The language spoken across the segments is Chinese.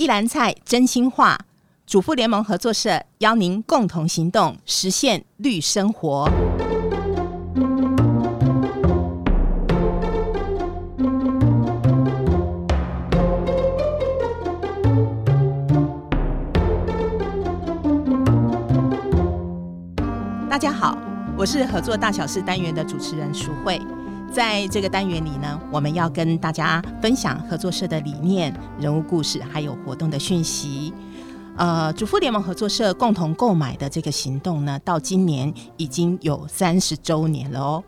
一篮菜真心话，主妇联盟合作社邀您共同行动，实现绿生活。大家好，我是合作大小事单元的主持人淑慧。在这个单元里呢，我们要跟大家分享合作社的理念、人物故事，还有活动的讯息。呃，主妇联盟合作社共同购买的这个行动呢，到今年已经有三十周年了哦。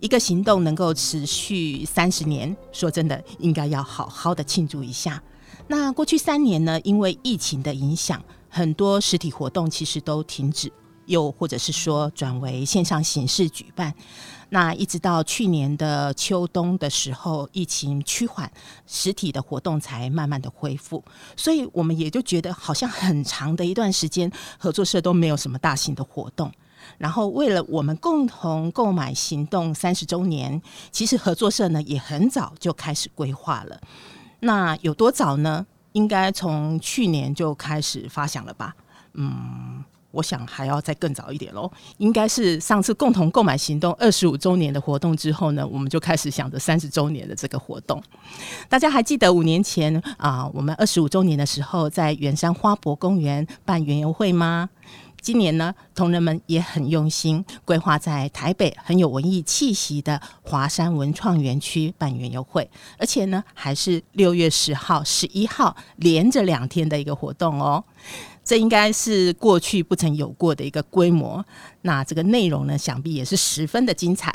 一个行动能够持续三十年，说真的，应该要好好的庆祝一下。那过去三年呢，因为疫情的影响，很多实体活动其实都停止，又或者是说转为线上形式举办。那一直到去年的秋冬的时候，疫情趋缓，实体的活动才慢慢的恢复，所以我们也就觉得好像很长的一段时间，合作社都没有什么大型的活动。然后为了我们共同购买行动三十周年，其实合作社呢也很早就开始规划了。那有多早呢？应该从去年就开始发想了吧？嗯。我想还要再更早一点喽，应该是上次共同购买行动二十五周年的活动之后呢，我们就开始想着三十周年的这个活动。大家还记得五年前啊，我们二十五周年的时候在圆山花博公园办园游会吗？今年呢，同仁们也很用心，规划在台北很有文艺气息的华山文创园区办园游会，而且呢，还是六月十号、十一号连着两天的一个活动哦。这应该是过去不曾有过的一个规模，那这个内容呢，想必也是十分的精彩。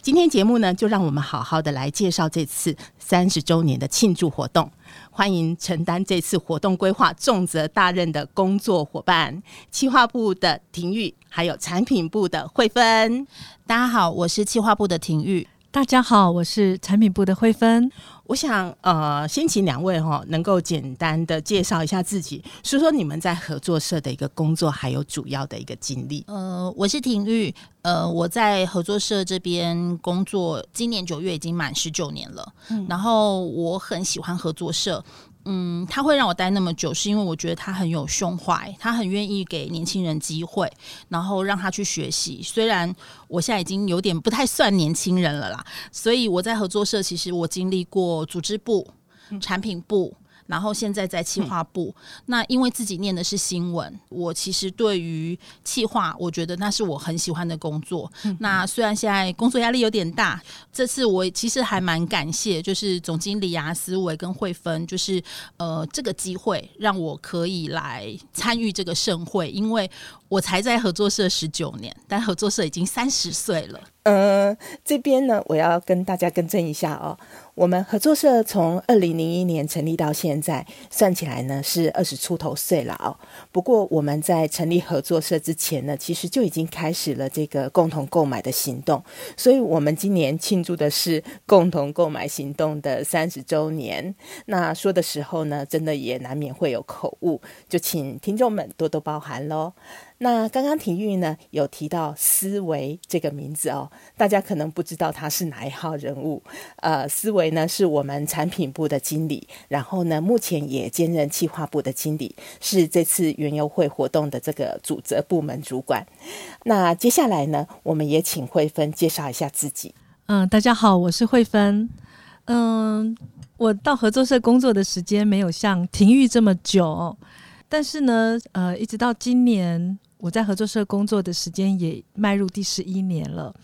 今天节目呢，就让我们好好的来介绍这次三十周年的庆祝活动。欢迎承担这次活动规划重责大任的工作伙伴，企划部的廷玉，还有产品部的慧芬。大家好，我是企划部的廷玉。大家好，我是产品部的慧芬。我想，呃，先请两位哈，能够简单的介绍一下自己，说说你们在合作社的一个工作，还有主要的一个经历。呃，我是婷玉，呃，我在合作社这边工作，今年九月已经满十九年了。嗯，然后我很喜欢合作社。嗯，他会让我待那么久，是因为我觉得他很有胸怀，他很愿意给年轻人机会，然后让他去学习。虽然我现在已经有点不太算年轻人了啦，所以我在合作社，其实我经历过组织部、产品部。然后现在在企划部，嗯，那因为自己念的是新闻，我其实对于企划，我觉得那是我很喜欢的工作。嗯、那虽然现在工作压力有点大，这次我其实还蛮感谢，就是总经理啊、思维跟慧芬，就是呃这个机会让我可以来参与这个盛会，因为我才在合作社十九年，但合作社已经三十岁了。嗯，这边呢，我要跟大家更正一下哦。我们合作社从二零零一年成立到现在，算起来呢是二十出头岁了哦。不过我们在成立合作社之前呢，其实就已经开始了这个共同购买的行动。所以，我们今年庆祝的是共同购买行动的三十周年。那说的时候呢，真的也难免会有口误，就请听众们多多包涵喽。那刚刚婷玉呢有提到思维这个名字哦，大家可能不知道他是哪一号人物。呃，思维呢是我们产品部的经理，然后呢目前也兼任企划部的经理，是这次园游会活动的这个主责部门主管。那接下来呢，我们也请慧芬介绍一下自己。嗯，大家好，我是慧芬。嗯，我到合作社工作的时间没有像婷玉这么久，但是呢，呃，一直到今年。我在合作社工作的时间也迈入第十一年了。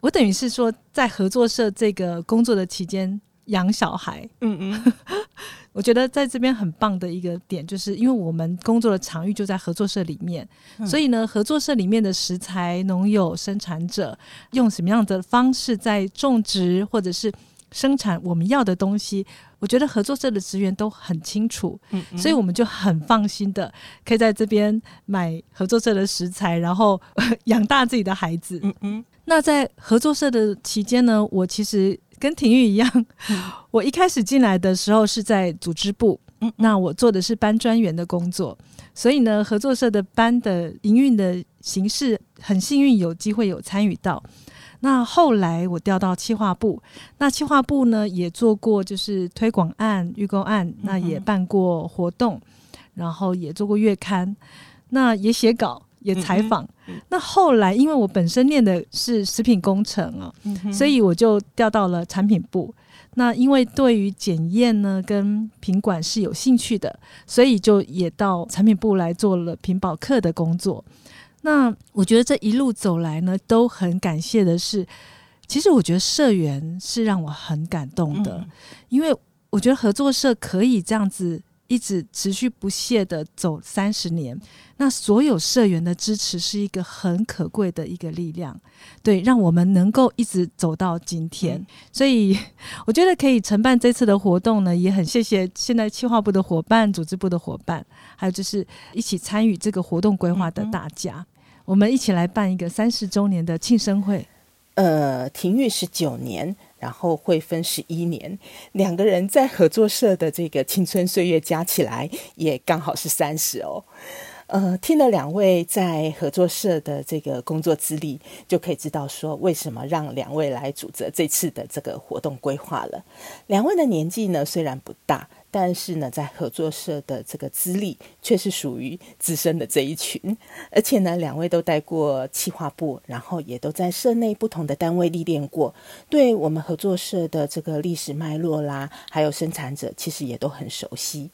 我等于是说，在合作社这个工作的期间养小孩。嗯嗯，我觉得在这边很棒的一个点，就是因为我们工作的场域就在合作社里面，嗯、所以呢，合作社里面的食材、农友、生产者用什么样的方式在种植，或者是生产我们要的东西。我觉得合作社的职员都很清楚，嗯嗯，所以我们就很放心的可以在这边买合作社的食材，然后 养大自己的孩子。嗯嗯。那在合作社的期间呢，我其实跟婷玉一样，嗯，我一开始进来的时候是在组织部，嗯，那我做的是班专员的工作，所以呢，合作社的班的营运的形式很幸运有机会有参与到。那后来我调到企划部，那企划部呢也做过就是推广案、预购案，那也办过活动，然后也做过月刊，那也写稿、也采访。那后来因为我本身念的是食品工程啊，所以我就调到了产品部。那因为对于检验呢跟品管是有兴趣的，所以就也到产品部来做了品保课的工作。那我觉得这一路走来呢，都很感谢的是，其实我觉得社员是让我很感动的，因为我觉得合作社可以这样子。一直持续不懈的走三十年，那所有社员的支持是一个很可贵的一个力量，对，让我们能够一直走到今天。嗯、所以我觉得可以承办这次的活动呢，也很谢谢现在企划部的伙伴、组织部的伙伴，还有就是一起参与这个活动规划的大家，我们一起来办一个三十周年的庆生会。呃，婷玉十九年。然后会分十一年，两个人在合作社的这个青春岁月加起来也刚好是三十哦。呃，听了两位在合作社的这个工作资历，就可以知道说为什么让两位来主责这次的这个活动规划了。两位的年纪呢，虽然不大。但是呢，在合作社的这个资历却是属于资深的这一群，而且呢，两位都带过企划部，然后也都在社内不同的单位历练过，对我们合作社的这个历史脉络啦，还有生产者，其实也都很熟悉。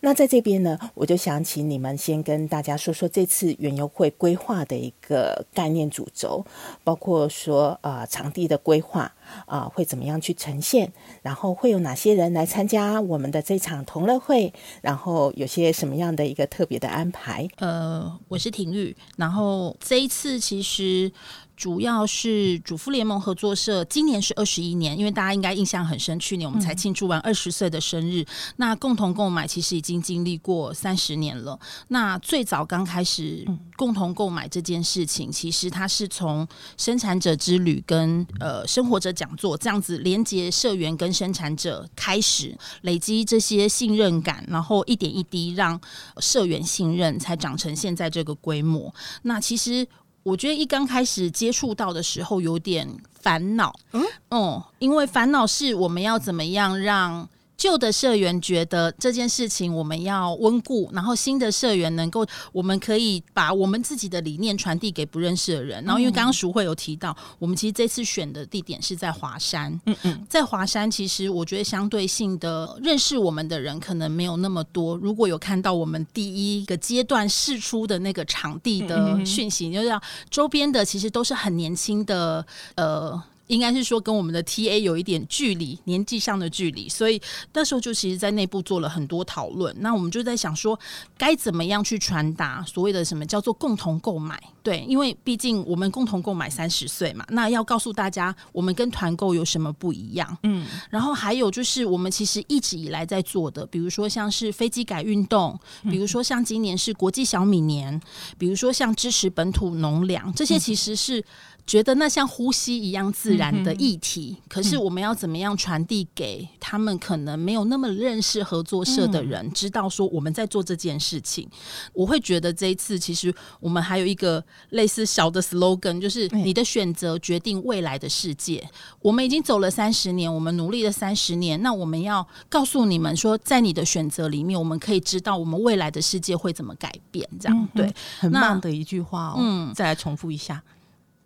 那在这边呢，我就想请你们先跟大家说说这次园游会规划的一个概念主轴，包括说呃场地的规划啊、会怎么样去呈现，然后会有哪些人来参加我们的这场同乐会，然后有些什么样的一个特别的安排？呃，我是婷玉，然后这一次其实。主要是主妇联盟合作社，今年是二十一年，因为大家应该印象很深，去年我们才庆祝完二十岁的生日。那共同购买其实已经经历过三十年了。那最早刚开始共同购买这件事情，其实它是从生产者之旅跟呃生活者讲座这样子连接社员跟生产者开始累积这些信任感，然后一点一滴让社员信任，才长成现在这个规模。那其实。我觉得一刚开始接触到的时候有点烦恼，嗯，嗯，因为烦恼是我们要怎么样让。旧的社员觉得这件事情我们要温故，然后新的社员能够，我们可以把我们自己的理念传递给不认识的人。然后因为刚刚淑慧有提到，我们其实这次选的地点是在华山，嗯嗯，在华山其实我觉得相对性的认识我们的人可能没有那么多。如果有看到我们第一个阶段试出的那个场地的讯息，就是要周边的其实都是很年轻的，呃。应该是说跟我们的 TA 有一点距离，年纪上的距离，所以那时候就其实，在内部做了很多讨论。那我们就在想说，该怎么样去传达所谓的什么叫做共同购买？对，因为毕竟我们共同购买三十岁嘛，那要告诉大家，我们跟团购有什么不一样？嗯，然后还有就是，我们其实一直以来在做的，比如说像是飞机改运动，比如说像今年是国际小米年，比如说像支持本土农粮，这些其实是。觉得那像呼吸一样自然的议题，嗯、可是我们要怎么样传递给他们？可能没有那么认识合作社的人，嗯、知道说我们在做这件事情。我会觉得这一次其实我们还有一个类似小的 slogan，就是你的选择决定未来的世界。我们已经走了三十年，我们努力了三十年，那我们要告诉你们说，在你的选择里面，我们可以知道我们未来的世界会怎么改变。这样、嗯、对，很棒的一句话哦。嗯，再来重复一下。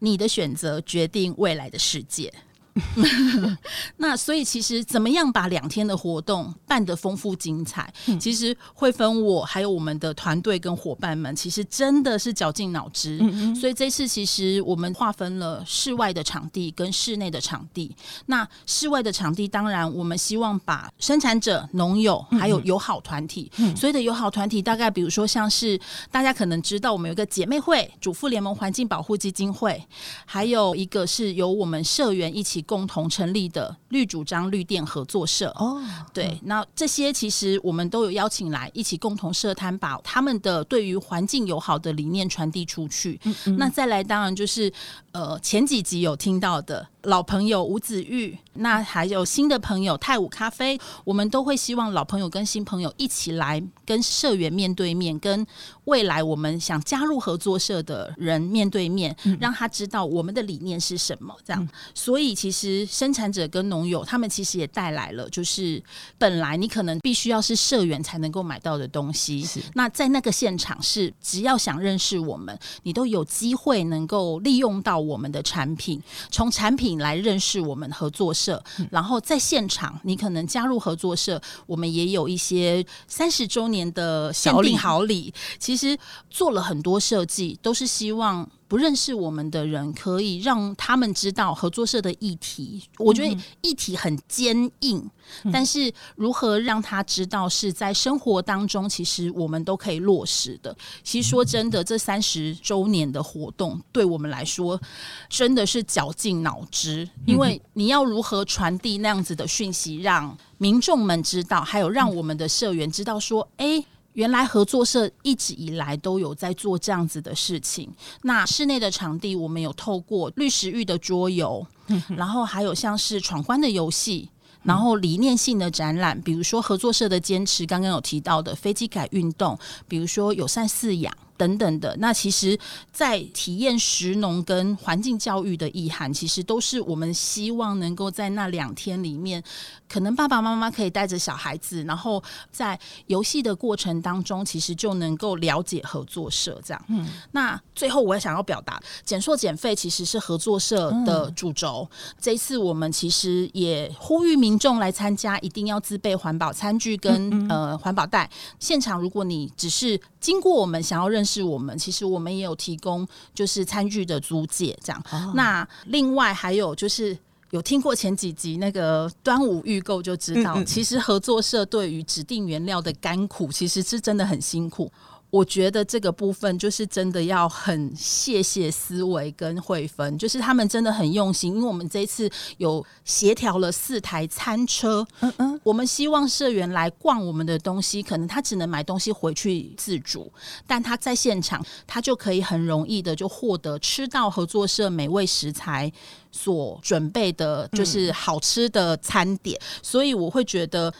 你的选择决定未来的世界。那所以其实怎么样把两天的活动办得丰富精彩？嗯、其实会分我还有我们的团队跟伙伴们，其实真的是绞尽脑汁。嗯嗯，所以这次其实我们划分了室外的场地跟室内的场地。那室外的场地，当然我们希望把生产者、农友还有友好团体。所以的友好团体大概比如说像是大家可能知道，我们有一个姐妹会——主妇联盟环境保护基金会，还有一个是由我们社员一起。共同成立的绿主张绿电合作社。哦，对，那这些其实我们都有邀请来一起共同设摊，把他们的对于环境友好的理念传递出去。嗯嗯，那再来，当然就是呃前几集有听到的老朋友吴子玉，那还有新的朋友泰武咖啡，我们都会希望老朋友跟新朋友一起来跟社员面对面，跟未来我们想加入合作社的人面对面，让他知道我们的理念是什么。这样，所以其实生产者跟农友他们其实也带来了，就是本来你可能必须要是社员才能够买到的东西。那在那个现场是只要想认识我们，你都有机会能够利用到我们的产品，从产品来认识我们合作社，然后在现场你可能加入合作社，我们也有一些三十周年的限定好礼，其实做了很多设计，都是希望。不认识我们的人，可以让他们知道合作社的议题。我觉得议题很坚硬，但是如何让他知道是在生活当中，其实我们都可以落实的。其实说真的，这三十周年的活动对我们来说真的是绞尽脑汁，因为你要如何传递那样子的讯息，让民众们知道，还有让我们的社员知道说，哎。原来合作社一直以来都有在做这样子的事情。那室内的场地，我们有透过绿食育的桌游，然后还有像是闯关的游戏，然后理念性的展览，比如说合作社的坚持，刚刚有提到的飞机改运动，比如说友善饲养。等等的，那其实，在体验食农跟环境教育的意涵，其实都是我们希望能够在那两天里面，可能爸爸妈妈可以带着小孩子，然后在游戏的过程当中，其实就能够了解合作社这样。嗯，那最后我也想要表达，减塑减费其实是合作社的主轴。嗯、这一次我们其实也呼吁民众来参加，一定要自备环保餐具跟嗯嗯呃环保袋。现场如果你只是经过我们想要认识。我们其实我们也有提供，就是餐具的租借这样。哦、那另外还有就是有听过前几集那个端午预购就知道，嗯嗯其实合作社对于指定原料的甘苦，其实是真的很辛苦。我觉得这个部分就是真的要很谢谢思维跟慧芬，就是他们真的很用心，因为我们这一次有协调了四台餐车，嗯嗯，我们希望社员来逛我们的东西，可能他只能买东西回去自主，但他在现场他就可以很容易的就获得吃到合作社美味食材所准备的，就是好吃的餐点，嗯、所以我会觉得。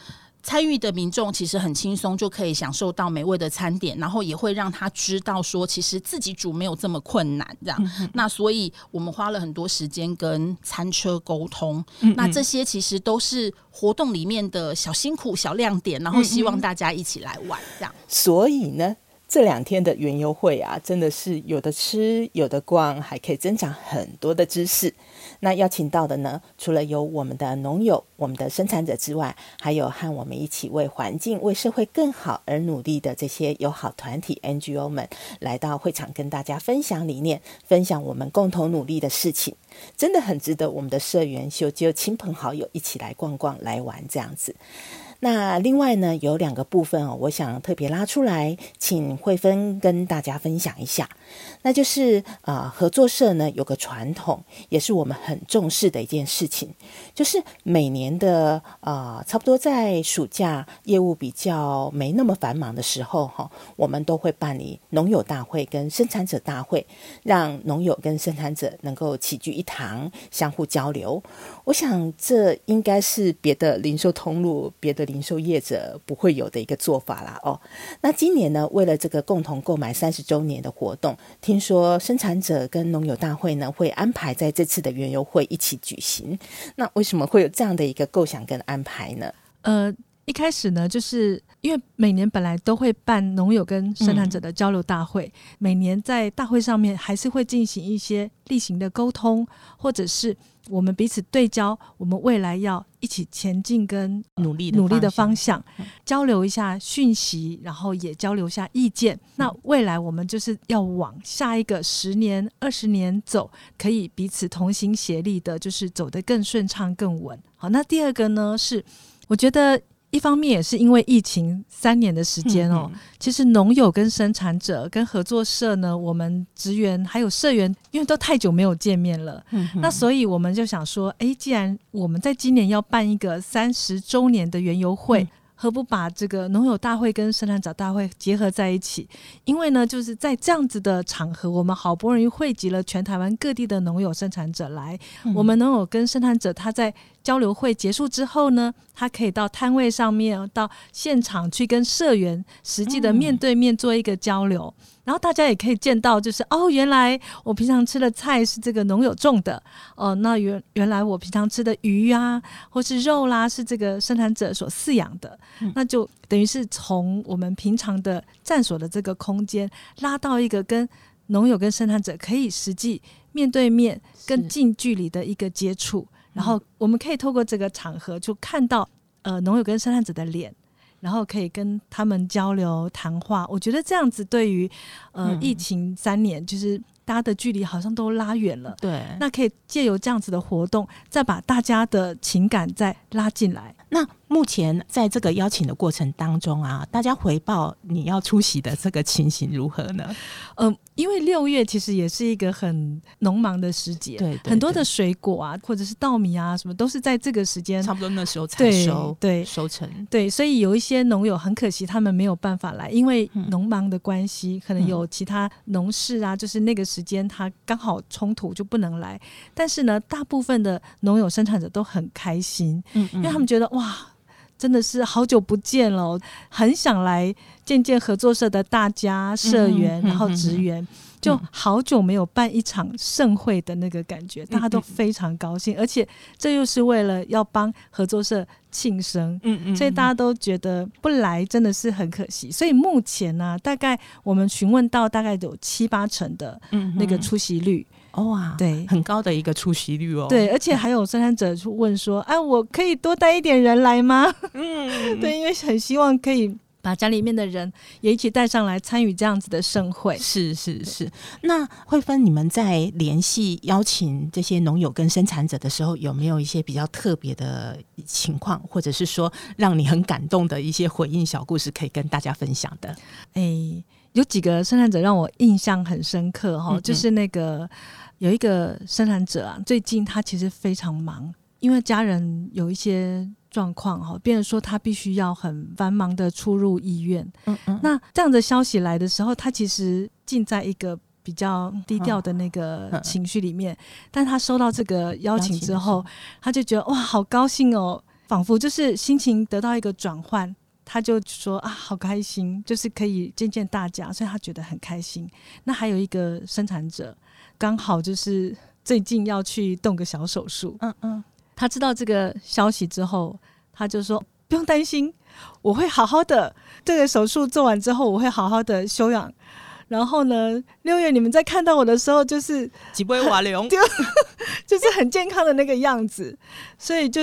参与的民众其实很轻松就可以享受到美味的餐点，然后也会让他知道说，其实自己煮没有这么困难，这样。嗯、那所以我们花了很多时间跟餐车沟通，嗯嗯那这些其实都是活动里面的小辛苦、小亮点，然后希望大家一起来玩，这样。所以呢，这两天的园游会啊，真的是有的吃，有的逛，还可以增长很多的知识。那邀请到的呢，除了有我们的农友、我们的生产者之外，还有和我们一起为环境、为社会更好而努力的这些友好团体 NGO 们，来到会场跟大家分享理念，分享我们共同努力的事情，真的很值得我们的社员就就亲朋好友一起来逛逛、来玩这样子。那另外呢，有两个部分哦，我想特别拉出来，请慧芬跟大家分享一下。那就是啊、合作社呢有个传统，也是我们很重视的一件事情，就是每年的啊、差不多在暑假业务比较没那么繁忙的时候，哈，我们都会办理农友大会跟生产者大会，让农友跟生产者能够齐聚一堂，相互交流。我想这应该是别的零售通路、别的。零售业者不会有的一个做法啦哦。那今年呢，为了这个共同购买三十周年的活动，听说生产者跟农友大会呢会安排在这次的园游会一起举行。那为什么会有这样的一个构想跟安排呢？呃，一开始呢，就是因为每年本来都会办农友跟生产者的交流大会，嗯、每年在大会上面还是会进行一些例行的沟通，或者是。我们彼此对焦，我们未来要一起前进跟努力努力的方向，交流一下讯息，然后也交流一下意见。那未来我们就是要往下一个十年、二十年走，可以彼此同心协力的，就是走得更顺畅、更稳。好，那第二个呢是，我觉得。一方面也是因为疫情三年的时间哦，嗯嗯其实农友跟生产者跟合作社呢，我们职员还有社员，因为都太久没有见面了，那所以我们就想说，哎，既然我们在今年要办一个三十周年的园游会。嗯何不把这个农友大会跟生产者大会结合在一起？因为呢，就是在这样子的场合，我们好不容易汇集了全台湾各地的农友生产者来，嗯、我们农友跟生产者他在交流会结束之后呢，他可以到摊位上面，到现场去跟社员实际的面对面做一个交流。嗯然后大家也可以见到，就是哦，原来我平常吃的菜是这个农友种的哦。那原原来我平常吃的鱼啊，或是肉啦，是这个生产者所饲养的。嗯、那就等于是从我们平常的站所的这个空间，拉到一个跟农友跟生产者可以实际面对面、更近距离的一个接触。然后我们可以透过这个场合，就看到呃农友跟生产者的脸。然后可以跟他们交流谈话，我觉得这样子对于呃、嗯、疫情三年，就是大家的距离好像都拉远了。对，那可以借由这样子的活动，再把大家的情感再拉进来。那目前在这个邀请的过程当中啊，大家回报你要出席的这个情形如何呢？嗯、呃，因为六月其实也是一个很农忙的时节，对，对，对，很多的水果啊，或者是稻米啊，什么都是在这个时间，差不多那时候采收，对，对收成，对，所以有一些农友很可惜，他们没有办法来，因为农忙的关系，嗯、可能有其他农事啊，就是那个时间他刚好冲突就不能来。但是呢，大部分的农友生产者都很开心，嗯，嗯，因为他们觉得哇。真的是好久不见了，很想来见见合作社的大家、社员，然后职员，就好久没有办一场盛会的那个感觉，大家都非常高兴，而且这又是为了要帮合作社庆生，嗯嗯，所以大家都觉得不来真的是很可惜。所以目前呢，大概我们询问到大概有七八成的那个出席率。哇，对，很高的一个出席率哦。对，而且还有生产者问说：“哎、啊，我可以多带一点人来吗？”嗯，对，因为很希望可以把家里面的人也一起带上来参与这样子的盛会。是是是。那慧芬，你们在联系邀请这些农友跟生产者的时候，有没有一些比较特别的情况，或者是说让你很感动的一些回应小故事，可以跟大家分享的？哎，有几个生产者让我印象很深刻哈，嗯嗯，就是那个。有一个生产者啊，最近他其实非常忙，因为家人有一些状况哈，变成说他必须要很繁忙的出入医院。嗯嗯，那这样的消息来的时候，他其实浸在一个比较低调的那个情绪里面。但他收到这个邀请之后，他就觉得哇，好高兴哦，仿佛就是心情得到一个转换。他就说啊，好开心，就是可以见见大家，所以他觉得很开心。那还有一个生产者。刚好就是最近要去动个小手术，嗯嗯，他知道这个消息之后，他就说不用担心，我会好好的。这个手术做完之后，我会好好的休养。然后呢，六月你们在看到我的时候，就是几杯瓦流，就是很健康的那个样子，所以就。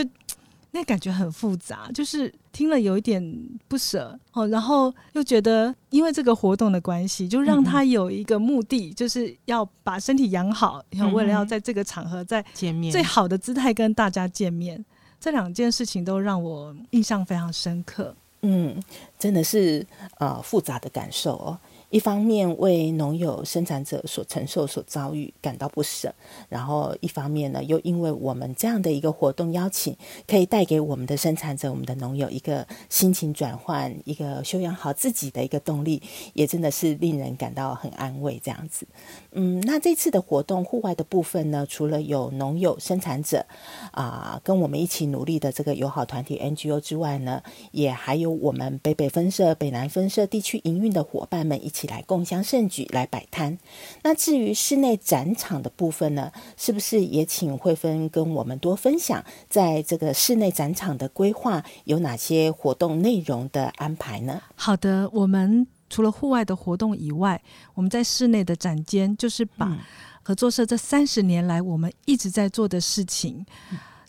那感觉很复杂，就是听了有一点不舍哦，然后又觉得因为这个活动的关系，就让他有一个目的，嗯、就是要把身体养好，然后为了要在这个场合在见面，最好的姿态跟大家见面，这两件事情都让我印象非常深刻。嗯，真的是呃复杂的感受哦。一方面为农友生产者所承受所遭遇感到不舍，然后一方面呢，又因为我们这样的一个活动邀请，可以带给我们的生产者、我们的农友一个心情转换、一个修养好自己的一个动力，也真的是令人感到很安慰。这样子，嗯，那这次的活动户外的部分呢，除了有农友生产者啊、跟我们一起努力的这个友好团体 NGO 之外呢，也还有我们北北分社、北南分社地区营运的伙伴们一起。起来共襄盛举，来摆摊。那至于室内展场的部分呢，是不是也请慧芬跟我们多分享，在这个室内展场的规划有哪些活动内容的安排呢？好的，我们除了户外的活动以外，我们在室内的展间，就是把合作社这三十年来我们一直在做的事情，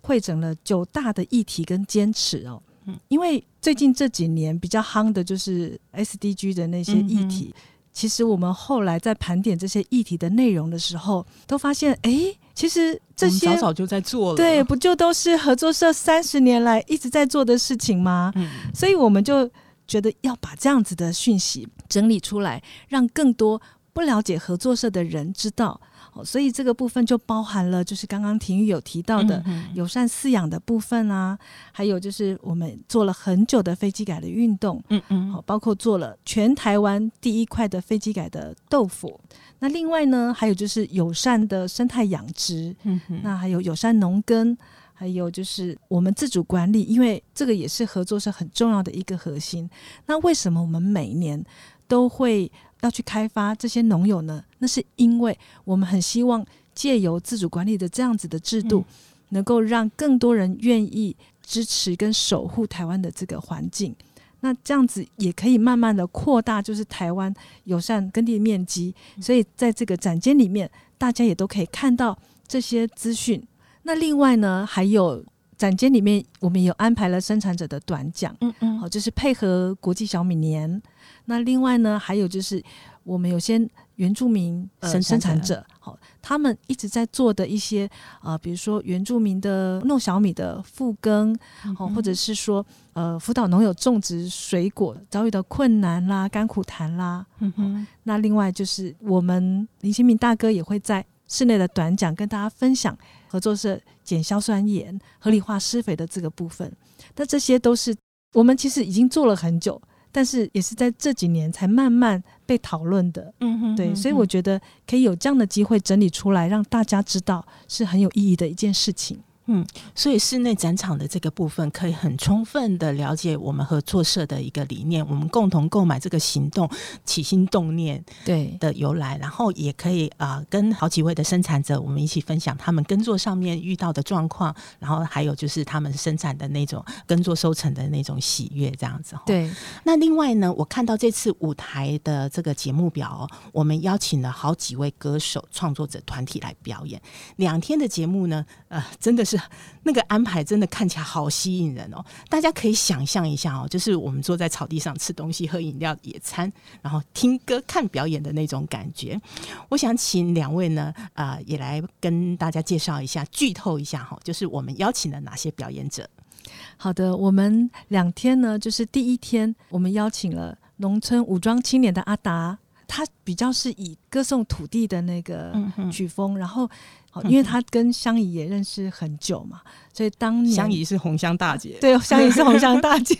汇整了九大的议题跟坚持哦。因为最近这几年比较夯的就是 SDG 的那些议题，其实我们后来在盘点这些议题的内容的时候，都发现，哎，其实这些早早就在做了，对，不就都是合作社三十年来一直在做的事情吗？嗯，所以我们就觉得要把这样子的讯息整理出来，让更多不了解合作社的人知道。所以这个部分就包含了，就是刚刚婷玉有提到的友善饲养的部分啊，还有就是我们做了很久的飞机改的运动，嗯嗯，好，包括做了全台湾第一块的飞机改的豆腐。那另外呢，还有就是友善的生态养殖，嗯哼，那还有友善农耕，还有就是我们自主管理，因为这个也是合作社很重要的一个核心。那为什么我们每年都会要去开发这些农友呢？那是因为我们很希望借由自主管理的这样子的制度，能够让更多人愿意支持跟守护台湾的这个环境。那这样子也可以慢慢的扩大，就是台湾友善耕地的面积。所以在这个展间里面，大家也都可以看到这些资讯。那另外呢，还有展间里面我们有安排了生产者的短讲，嗯嗯，好，就是配合国际小米年。那另外呢，还有就是我们有些原住民生生产者，好，他们一直在做的一些呃，比如说原住民的糯小米的复耕，哦，或者是说呃辅导农友种植水果遭遇的困难啦、甘苦谈啦。嗯哼。那另外就是我们林新民大哥也会在室内的短讲跟大家分享合作社减硝酸盐、合理化施肥的这个部分。那这些都是我们其实已经做了很久。但是也是在这几年才慢慢被讨论的，嗯哼，对，所以我觉得可以有这样的机会整理出来，让大家知道是很有意义的一件事情。嗯，所以室内展场的这个部分可以很充分的了解我们合作社的一个理念，我们共同购买这个行动起心动念对的由来，然后也可以啊、呃、跟好几位的生产者我们一起分享他们耕作上面遇到的状况，然后还有就是他们生产的那种耕作收成的那种喜悦这样子。对，那另外呢，我看到这次舞台的这个节目表，我们邀请了好几位歌手创作者团体来表演，两天的节目呢，呃，真的是。那个安排真的看起来好吸引人哦！大家可以想象一下哦，就是我们坐在草地上吃东西、喝饮料、野餐，然后听歌、看表演的那种感觉。我想请两位呢，啊、也来跟大家介绍一下、剧透一下哈，就是我们邀请了哪些表演者。好的，我们两天呢，就是第一天，我们邀请了农村武装青年的阿达，他比较是以歌颂土地的那个曲风，嗯、然后。因为他跟香怡也认识很久嘛，所以当年香怡是红香大姐，对，香怡是红香大姐，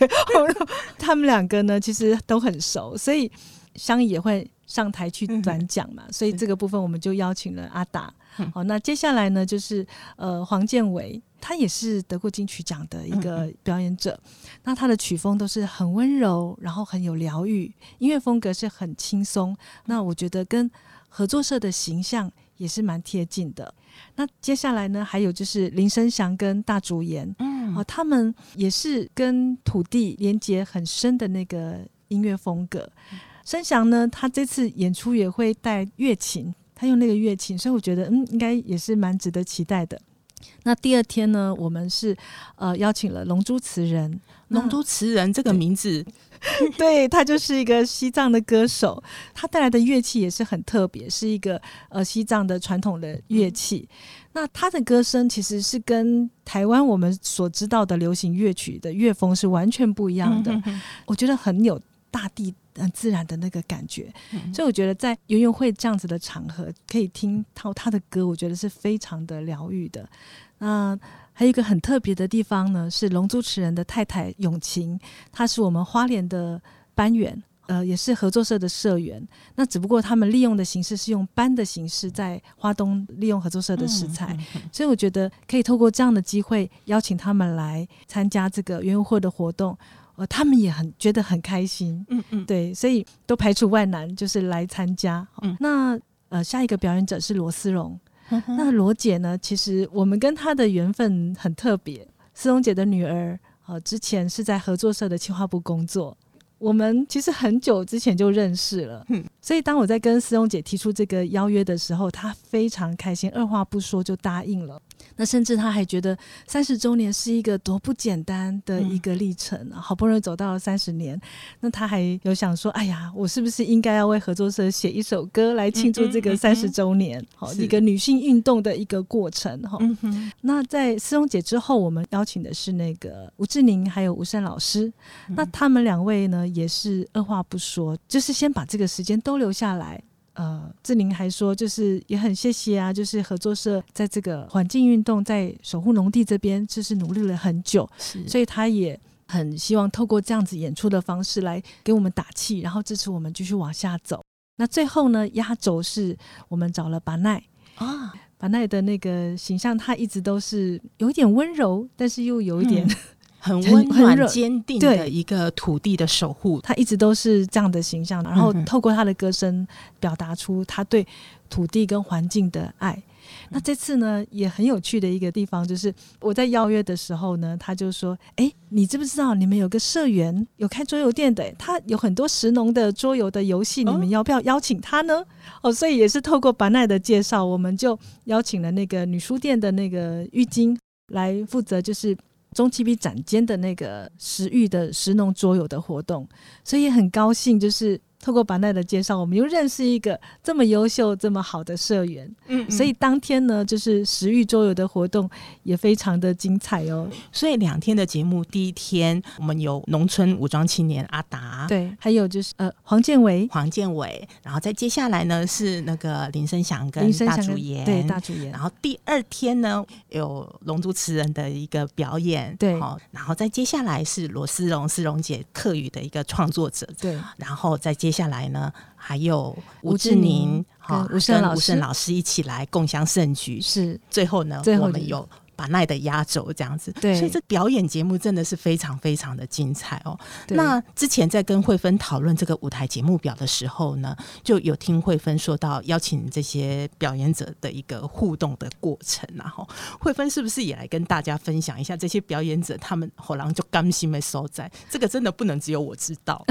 他们两个呢其实都很熟，所以香怡也会上台去转讲嘛，所以这个部分我们就邀请了阿达。好，那接下来呢就是呃黄建伟，他也是得过金曲奖的一个表演者，那他的曲风都是很温柔，然后很有疗愈，音乐风格是很轻松，那我觉得跟合作社的形象也是蛮贴近的。那接下来呢，还有就是林生祥跟大竹岩，嗯，哦，他们也是跟土地连接很深的那个音乐风格。嗯、生祥呢，他这次演出也会带乐琴，他用那个乐琴，所以我觉得，嗯，应该也是蛮值得期待的。那第二天呢，我们是呃邀请了龙珠词人，龙珠词人这个名字。对，他就是一个西藏的歌手，他带来的乐器也是很特别，是一个呃西藏的传统的乐器。那他的歌声其实是跟台湾我们所知道的流行乐曲的乐风是完全不一样的。我觉得很有大地很自然的那个感觉，所以我觉得在游泳会这样子的场合可以听到他的歌，我觉得是非常的疗愈的。那。还有一个很特别的地方呢，是龙珠持人的太太永晴，她是我们花莲的班员，呃，也是合作社的社员。那只不过他们利用的形式是用班的形式，在花东利用合作社的食材，嗯嗯嗯、所以我觉得可以透过这样的机会邀请他们来参加这个园游会的活动，呃，他们也很觉得很开心，嗯嗯，对，所以都排除万难就是来参加。嗯，那呃，下一个表演者是罗思荣。那罗姐呢？其实我们跟她的缘分很特别。思荣姐的女儿，呃，之前是在合作社的企划部工作。我们其实很久之前就认识了，嗯。所以当我在跟思荣姐提出这个邀约的时候，她非常开心，二话不说就答应了。那甚至她还觉得三十周年是一个多不简单的一个历程，嗯、好不容易走到了三十年，那她还有想说：“哎呀，我是不是应该要为合作社写一首歌来庆祝这个三十周年？好，一个女性运动的一个过程。”哈，那在思荣姐之后，我们邀请的是那个吴志宁还有吴胜老师，嗯、那他们两位呢也是二话不说，就是先把这个时间都留下来。呃，志玲还说，就是也很谢谢啊，就是合作社在这个环境运动在守护农地这边，就是努力了很久，是所以他也很希望透过这样子演出的方式来给我们打气，然后支持我们继续往下走。那最后呢，压轴是我们找了巴奈啊，巴奈的那个形象，他一直都是有一点温柔，但是又有一点、嗯。很温暖、坚定的一个土地的守护，他一直都是这样的形象。然后透过他的歌声，表达出他对土地跟环境的爱。那这次呢，也很有趣的一个地方，就是我在邀约的时候呢，他就说：“哎，你知不知道你们有个社员有开桌游店的？他有很多食农的桌游的游戏，你们要不要邀请他呢？”哦，所以也是透过板奈的介绍，我们就邀请了那个女书店的那个玉晶来负责，就是。中期比展间的那个食育的食农桌游的活动，所以很高兴，就是。透过板奈的介绍，我们又认识一个这么优秀、这么好的社员。嗯，嗯，所以当天呢，就是食育周游的活动也非常的精彩哦。所以两天的节目，第一天我们有农村武装青年阿达，对，还有就是呃黄建伟，黄建伟，然后再接下来呢是那个林生祥跟大主演，对大主演。然后第二天呢有龙珠词人的一个表演，对，好然后再接下来是罗思荣思荣姐客语的一个创作者，对，然后再接。接下来呢，还有吴志宁哈，吴胜老师老师一起来共襄盛举。是最后呢，最后我们有。巴奈的压轴这样子，对，所以这表演节目真的是非常非常的精彩哦。那之前在跟慧芬讨论这个舞台节目表的时候呢，就有听慧芬说到邀请这些表演者的一个互动的过程，然后慧芬是不是也来跟大家分享一下这些表演者他们后来就甘心没收在？这个真的不能只有我知道。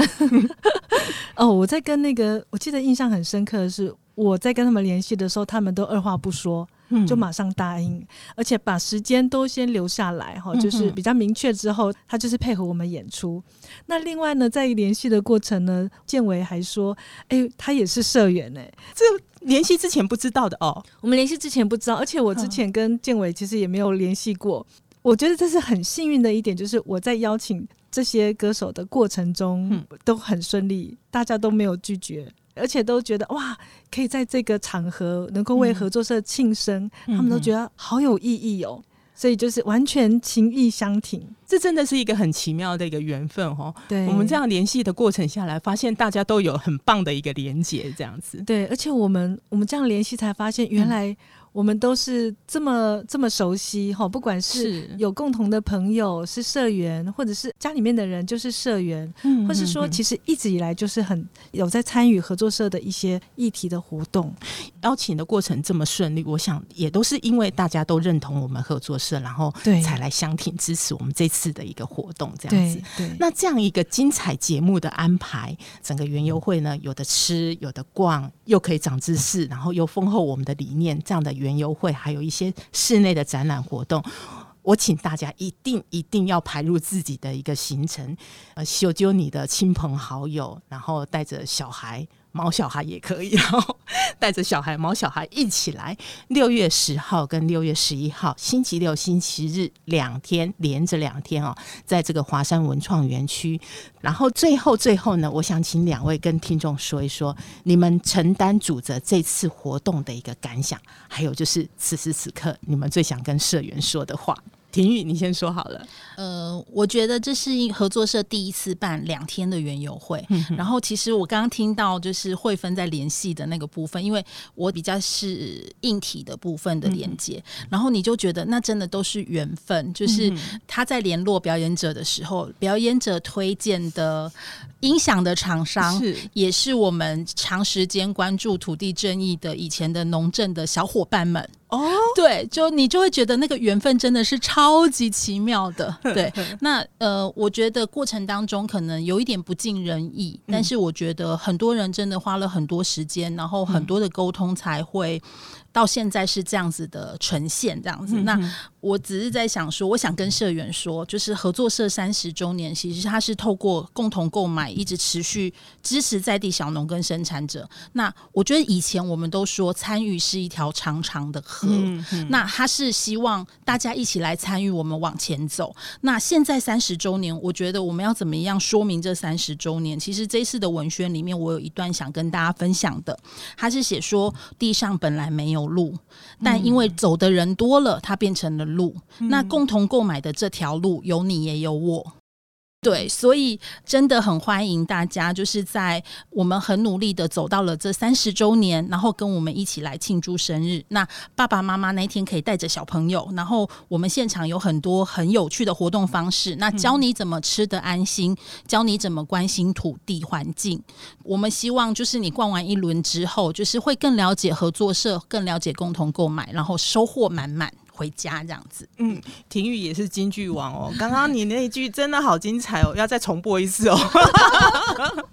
哦，我在跟那个，我记得印象很深刻的是，我在跟他们联系的时候，他们都二话不说。就马上答应，而且把时间都先留下来哈，就是比较明确之后，他就是配合我们演出。那另外呢，在联系的过程呢，建伟还说：“哎、欸，他也是社员哎、欸，这联系之前不知道的哦。我们联系之前不知道，而且我之前跟建伟其实也没有联系过。我觉得这是很幸运的一点，就是我在邀请这些歌手的过程中都很顺利，大家都没有拒绝。”而且都觉得哇，可以在这个场合能够为合作社庆生，嗯、他们都觉得好有意义哦。所以就是完全情意相挺，这真的是一个很奇妙的一个缘分哦。对，我们这样联系的过程下来，发现大家都有很棒的一个连接，这样子。对，而且我们我们这样联系才发现，原来、嗯。我们都是这么这么熟悉哈，不管是有共同的朋友是社员，或者是家里面的人就是社员，嗯，或是说其实一直以来就是很有在参与合作社的一些议题的活动。邀请的过程这么顺利，我想也都是因为大家都认同我们合作社，然后才来相挺支持我们这次的一个活动这样子。对，对，那这样一个精彩节目的安排，整个园游会呢，有的吃，有的逛，又可以长知识，然后又丰厚我们的理念，这样的。园游会还有一些室内的展览活动，我请大家一定一定要排入自己的一个行程，呃，修救你的亲朋好友，然后带着小孩。毛小孩也可以，然后带着小孩、毛小孩一起来。六月十号跟六月十一号，星期六、星期日两天连着两天哦，在这个华山文创园区。然后最后最后呢，我想请两位跟听众说一说，你们承担主责这次活动的一个感想，还有就是此时此刻你们最想跟社员说的话。婷玉，你先说好了。呃，我觉得这是合作社第一次办两天的园游会。嗯、然后，其实我刚刚听到就是慧芬在联系的那个部分，因为我比较是硬体的部分的连接，嗯、然后你就觉得那真的都是缘分。就是他在联络表演者的时候，表演者推荐的音响的厂商，是也是我们长时间关注土地正义的以前的农政的小伙伴们。哦，oh? 对，就你就会觉得那个缘分真的是超级奇妙的。对，那呃，我觉得过程当中可能有一点不尽人意，嗯、但是我觉得很多人真的花了很多时间，然后很多的沟通才会到现在是这样子的呈现，这样子。嗯、那我只是在想说，我想跟社员说，就是合作社三十周年，其实它是透过共同购买，一直持续支持在地小农跟生产者。那我觉得以前我们都说参与是一条长长的河，嗯嗯、那他是希望大家一起来参与，我们往前走。那现在三十周年，我觉得我们要怎么样说明这三十周年？其实这次的文宣里面，我有一段想跟大家分享的，他是写说地上本来没有路，但因为走的人多了，它变成了。路，那共同购买的这条路有你也有我。对，所以真的很欢迎大家，就是在我们很努力的走到了这三十周年，然后跟我们一起来庆祝生日。那爸爸妈妈那一天可以带着小朋友，然后我们现场有很多很有趣的活动方式，那教你怎么吃得安心，教你怎么关心土地环境。我们希望就是你逛完一轮之后，就是会更了解合作社，更了解共同购买，然后收获满满。回家这样子，嗯，婷玉也是京剧王哦。刚刚你那一句真的好精彩哦，要再重播一次哦。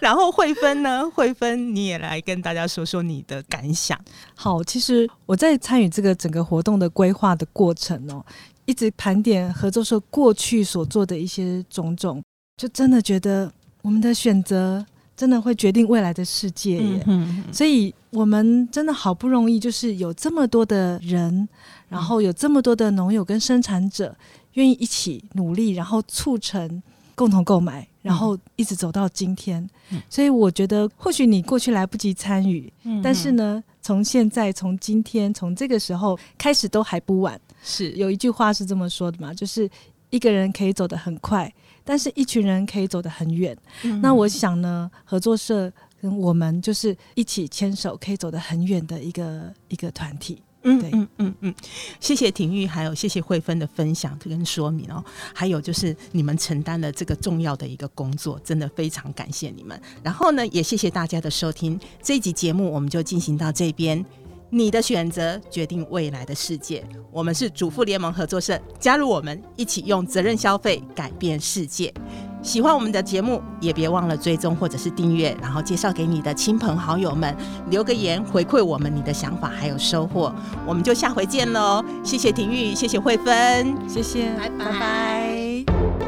然后慧芬呢？慧芬你也来跟大家说说你的感想。好，其实我在参与这个整个活动的规划的过程哦，一直盘点合作社过去所做的一些种种，就真的觉得我们的选择。真的会决定未来的世界耶，嗯所以我们真的好不容易，就是有这么多的人，然后有这么多的农友跟生产者愿意一起努力，然后促成共同购买，然后一直走到今天。嗯、所以我觉得，或许你过去来不及参与，嗯、但是呢，从现在、从今天、从这个时候开始都还不晚。是有一句话是这么说的嘛，就是一个人可以走得很快。但是，一群人可以走得很远。嗯、那我想呢，合作社跟我们就是一起牵手，可以走得很远的一个一个团体。嗯，对，嗯嗯嗯，谢谢婷玉，还有谢谢慧芬的分享跟说明哦。还有就是你们承担了这个重要的一个工作，真的非常感谢你们。然后呢，也谢谢大家的收听。这一集节目我们就进行到这边。你的选择决定未来的世界。我们是主妇联盟合作社，加入我们，一起用责任消费改变世界。喜欢我们的节目，也别忘了追踪或者是订阅，然后介绍给你的亲朋好友们，留个言回馈我们你的想法还有收获。我们就下回见喽！谢谢婷玉，谢谢慧芬，谢谢，拜拜。拜拜。